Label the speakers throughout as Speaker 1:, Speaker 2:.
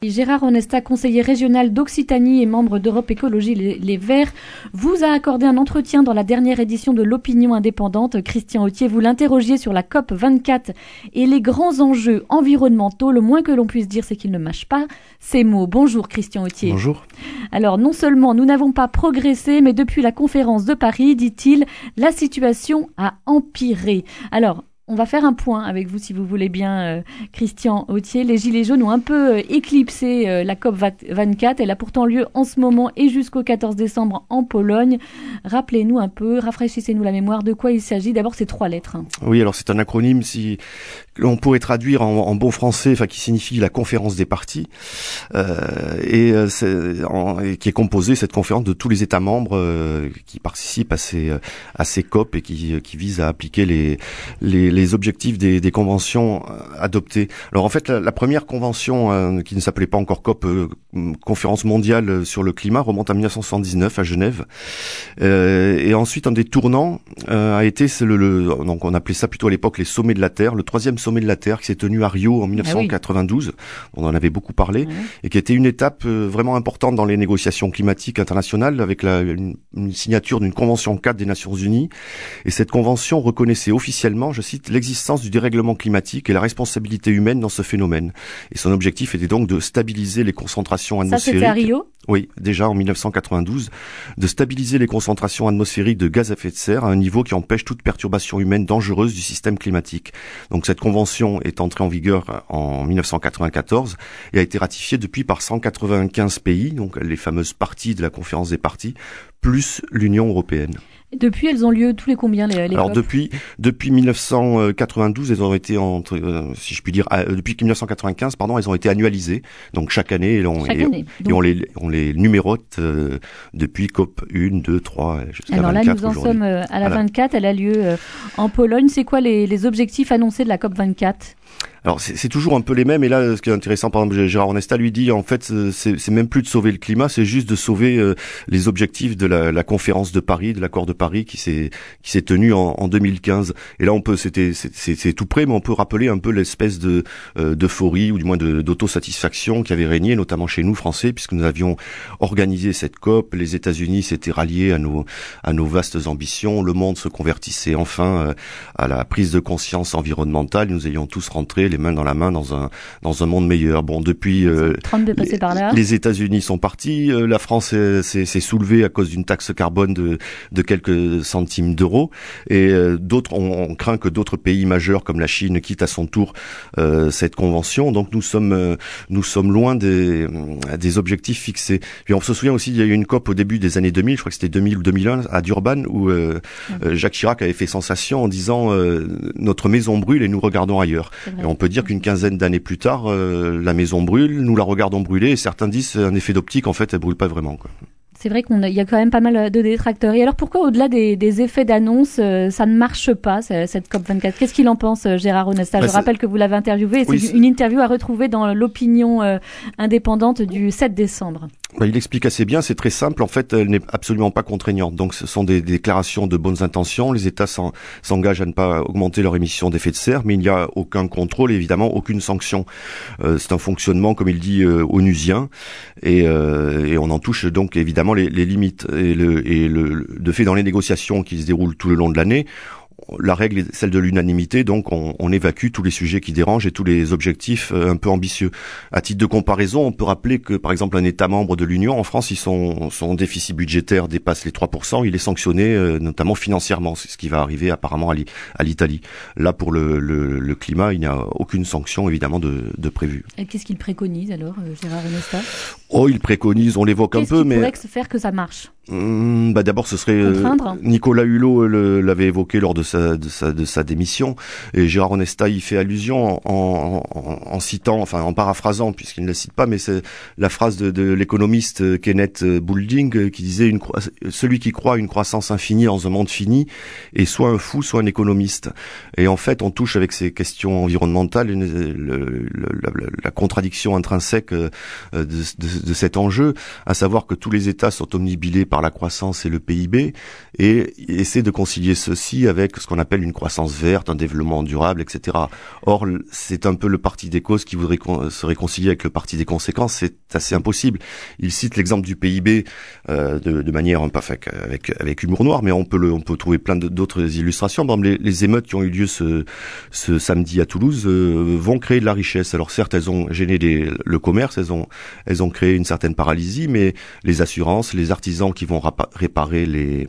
Speaker 1: Gérard Onesta, conseiller régional d'Occitanie et membre d'Europe Écologie Les Verts, vous a accordé un entretien dans la dernière édition de l'Opinion indépendante. Christian Autier, vous l'interrogiez sur la COP 24 et les grands enjeux environnementaux. Le moins que l'on puisse dire, c'est qu'il ne mâche pas ces mots. Bonjour Christian Autier.
Speaker 2: Bonjour.
Speaker 1: Alors non seulement nous n'avons pas progressé, mais depuis la conférence de Paris, dit-il, la situation a empiré. Alors on va faire un point avec vous, si vous voulez bien, euh, Christian Autier. Les Gilets jaunes ont un peu euh, éclipsé euh, la COP 24. Elle a pourtant lieu en ce moment et jusqu'au 14 décembre en Pologne. Rappelez-nous un peu, rafraîchissez-nous la mémoire, de quoi il s'agit? D'abord, ces trois lettres.
Speaker 2: Oui, alors c'est un acronyme si l'on pourrait traduire en, bon français, enfin qui signifie la conférence des partis, et, qui est composée cette conférence de tous les États membres qui participent à ces à ces COP et qui, qui visent à appliquer les, les les objectifs des, des, conventions euh, adoptées. Alors en fait, la, première convention euh, qui ne s'appelait pas encore COP, euh, conférence mondiale sur le climat, remonte à 1979 à Genève. et ensuite, un des tournants a été le, le, donc on appelait ça plutôt à l'époque les sommets de la Terre, le troisième sommet de la Terre qui s'est tenu à Rio en 1992. Ah on en avait beaucoup parlé et qui était une étape vraiment importante dans les négociations climatiques internationales avec la, une, une signature d'une convention cadre des Nations Unies. Et cette convention reconnaissait officiellement, je cite, l'existence du dérèglement climatique et la responsabilité humaine dans ce phénomène. Et son objectif était donc de stabiliser les concentrations atmosphériques.
Speaker 1: Ça, à Rio?
Speaker 2: Oui, déjà en 1992, de stabiliser les concentrations atmosphériques de gaz à effet de serre à un niveau qui empêche toute perturbation humaine dangereuse du système climatique. Donc cette convention est entrée en vigueur en 1994 et a été ratifiée depuis par 195 pays, donc les fameuses parties de la conférence des parties, plus l'Union européenne.
Speaker 1: Depuis, elles ont lieu tous les combien les, les
Speaker 2: Alors depuis depuis 1992, elles ont été entre, euh, si je puis dire, euh, depuis 1995, pardon, elles ont été annualisées. Donc chaque année,
Speaker 1: et on, et,
Speaker 2: on les on les numérote euh, depuis COP 1, 2, 3 jusqu'à 24
Speaker 1: Alors là, nous en sommes à la 24. Elle a lieu en Pologne. C'est quoi les, les objectifs annoncés de la COP 24
Speaker 2: alors c'est toujours un peu les mêmes. Et là, ce qui est intéressant, par exemple, Gérard Onesta lui dit, en fait, c'est même plus de sauver le climat, c'est juste de sauver euh, les objectifs de la, la, conférence de Paris, de l'accord de Paris qui s'est qui s'est tenu en, en, 2015. Et là, on peut, c'était c'est tout près, mais on peut rappeler un peu l'espèce de euh, d'euphorie ou du moins d'autosatisfaction qui avait régné, notamment chez nous Français, puisque nous avions organisé cette COP. Les États-Unis s'étaient ralliés à nos à nos vastes ambitions. Le monde se convertissait enfin euh, à la prise de conscience environnementale. Nous ayons tous rentré les mains dans la main dans un dans un monde meilleur. Bon, depuis
Speaker 1: euh, les,
Speaker 2: par là. les États-Unis sont partis, euh, la France s'est soulevée à cause d'une taxe carbone de de quelques centimes d'euros, et euh, d'autres on, craint que d'autres pays majeurs comme la Chine quittent à son tour cette convention. Donc nous sommes nous sommes loin des des objectifs fixés. Puis on se souvient aussi, il y a eu une COP au début des années 2000, je crois que c'était 2000 ou 2001 à Durban où Jacques Chirac avait fait sensation en disant notre maison brûle et nous regardons ailleurs. Et on peut dire qu'une quinzaine d'années plus tard, euh, la maison brûle, nous la regardons brûler, et certains disent c'est un effet d'optique, en fait, elle brûle pas vraiment. Quoi.
Speaker 1: C'est vrai qu'il y a quand même pas mal de détracteurs. Et alors pourquoi, au-delà des, des, effets d'annonce, euh, ça ne marche pas, cette COP24? Qu'est-ce qu'il en pense, euh, Gérard Onesta? Je bah, rappelle que vous l'avez interviewé. C'est une interview à retrouver dans l'opinion indépendante du 7 décembre.
Speaker 2: Bah, il explique assez bien, c'est très simple. En fait, elle n'est absolument pas contraignante. Donc, ce sont des, déclarations de bonnes intentions. Les États s'engagent à ne pas augmenter leur émission d'effet de serre, mais il n'y a aucun contrôle, évidemment, aucune sanction. Euh, c'est un fonctionnement, comme il dit, euh, onusien, et, euh, et, on en touche donc évidemment les, limites. Et, le, et le, de fait, dans les négociations qui se déroulent tout le long de l'année, la règle est celle de l'unanimité, donc on, évacue tous les sujets qui dérangent et tous les objectifs euh, un peu ambitieux. À titre de comparaison, on peut rappeler que par exemple un État membre de l'Union, en France, sont, son déficit budgétaire dépasse les 3%, il est sanctionné euh, notamment financièrement, c'est ce qui va arriver apparemment à l'Italie. Là, pour le, climat, il n'y a aucune sanction évidemment de, prévue.
Speaker 1: Qu'est-ce qu'il préconise alors, euh, Gérard Renesta
Speaker 2: Oh, il préconise, on l'évoque un peu, mais...
Speaker 1: Qu'est-ce qui pourrait faire que ça marche
Speaker 2: Mmh, bah d'abord, ce serait euh, Nicolas Hulot euh, l'avait évoqué lors de sa, de sa de sa démission et Gérard Onesta y fait allusion en, en, en citant, enfin en paraphrasant puisqu'il ne la cite pas, mais c'est la phrase de, de l'économiste euh, Kenneth Boulding qui disait une celui qui croit une croissance infinie dans un monde fini est soit un fou, soit un économiste. Et en fait, on touche avec ces questions environnementales le, le, la, la, contradiction intrinsèque de, de, de cet enjeu, à savoir que tous les États sont omnibilés par la croissance et le PIB, et essaie de concilier ceci avec ce qu'on appelle une croissance verte, un développement durable, etc. Or, c'est un peu le parti des causes qui voudrait se réconcilier avec le parti des conséquences. C'est assez impossible. Il cite l'exemple du PIB euh, de, manière un peu avec, humour noir, mais on peut le, on peut trouver plein d'autres illustrations. Par les, émeutes qui ont eu lieu ce, ce samedi à Toulouse euh, vont créer de la richesse. Alors certes, elles ont gêné le commerce, elles ont, elles ont créé une certaine paralysie, mais les assurances, les artisans qui vont réparer les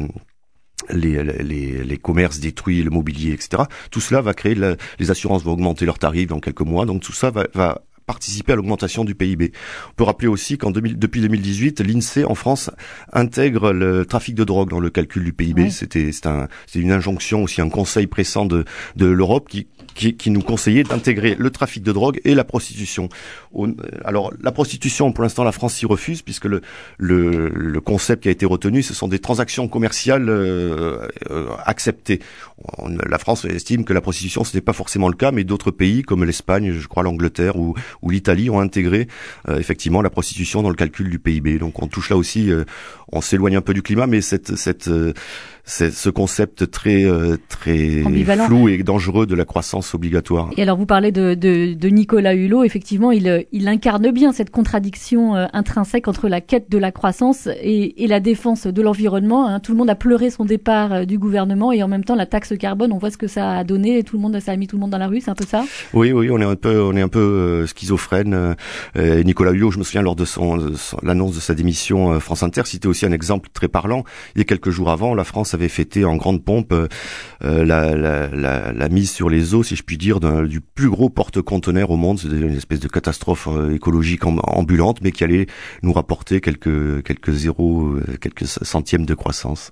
Speaker 2: commerces détruits, le mobilier, etc. Tout cela va créer, les assurances vont augmenter leurs tarifs dans quelques mois, donc tout ça va participer à l'augmentation du PIB. On peut rappeler aussi qu'en depuis 2018, l'INSEE en France intègre le trafic de drogue dans le calcul du PIB. C'était c'est un, une injonction aussi, un conseil pressant de, de l'Europe qui, qui, qui, nous conseillait d'intégrer le trafic de drogue et la prostitution. Alors la prostitution, pour l'instant, la France s'y refuse puisque le, le, le, concept qui a été retenu, ce sont des transactions commerciales euh, euh, acceptées. la France estime que la prostitution, ce n'est pas forcément le cas, mais d'autres pays comme l'Espagne, je crois l'Angleterre ou, où l'Italie ont intégré euh, effectivement la prostitution dans le calcul du PIB. Donc on touche là aussi, euh, on s'éloigne un peu du climat, mais cette, cette euh, c'est ce concept très très flou et dangereux de la croissance obligatoire.
Speaker 1: Et alors vous parlez de, de, de Nicolas Hulot, effectivement, il, il incarne bien cette contradiction intrinsèque entre la quête de la croissance et, et la défense de l'environnement. Hein. Tout le monde a pleuré son départ du gouvernement et en même temps la taxe carbone, on voit ce que ça a donné. Et tout le monde, ça a mis tout le monde dans la rue, c'est un peu ça?
Speaker 2: Oui, oui, on est un peu, on est un peu schizophrène. Euh, Nicolas Hulot, je me souviens lors de son, l'annonce de sa démission euh, France Inter, c'était aussi un exemple très parlant. Il y a quelques jours avant, la France avait fêté en grande pompe euh, la, la, mise sur les eaux, si je puis dire, du plus gros porte-conteneur au monde. C'était une espèce de catastrophe écologique ambulante, mais qui allait nous rapporter quelques quelques zéros, quelques centièmes de croissance.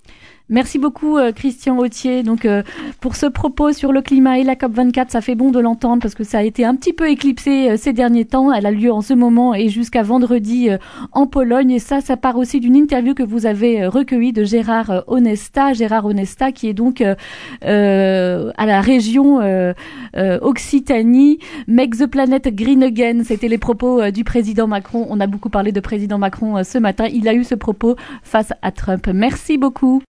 Speaker 1: Merci beaucoup euh, Christian Autier. Donc euh, pour ce propos sur le climat et la COP 24, ça fait bon de l'entendre parce que ça a été un petit peu éclipsé euh, ces derniers temps. Elle a lieu en ce moment et jusqu'à vendredi en Pologne. Et ça, ça part aussi d'une interview que vous avez recueillie de Gérard Onesta. Gérard Onesta qui est donc à la région Occitanie. Make the planet green again. C'était les propos du président Macron. On a beaucoup parlé de président Macron ce matin. Il a eu ce propos face à Trump. Merci beaucoup.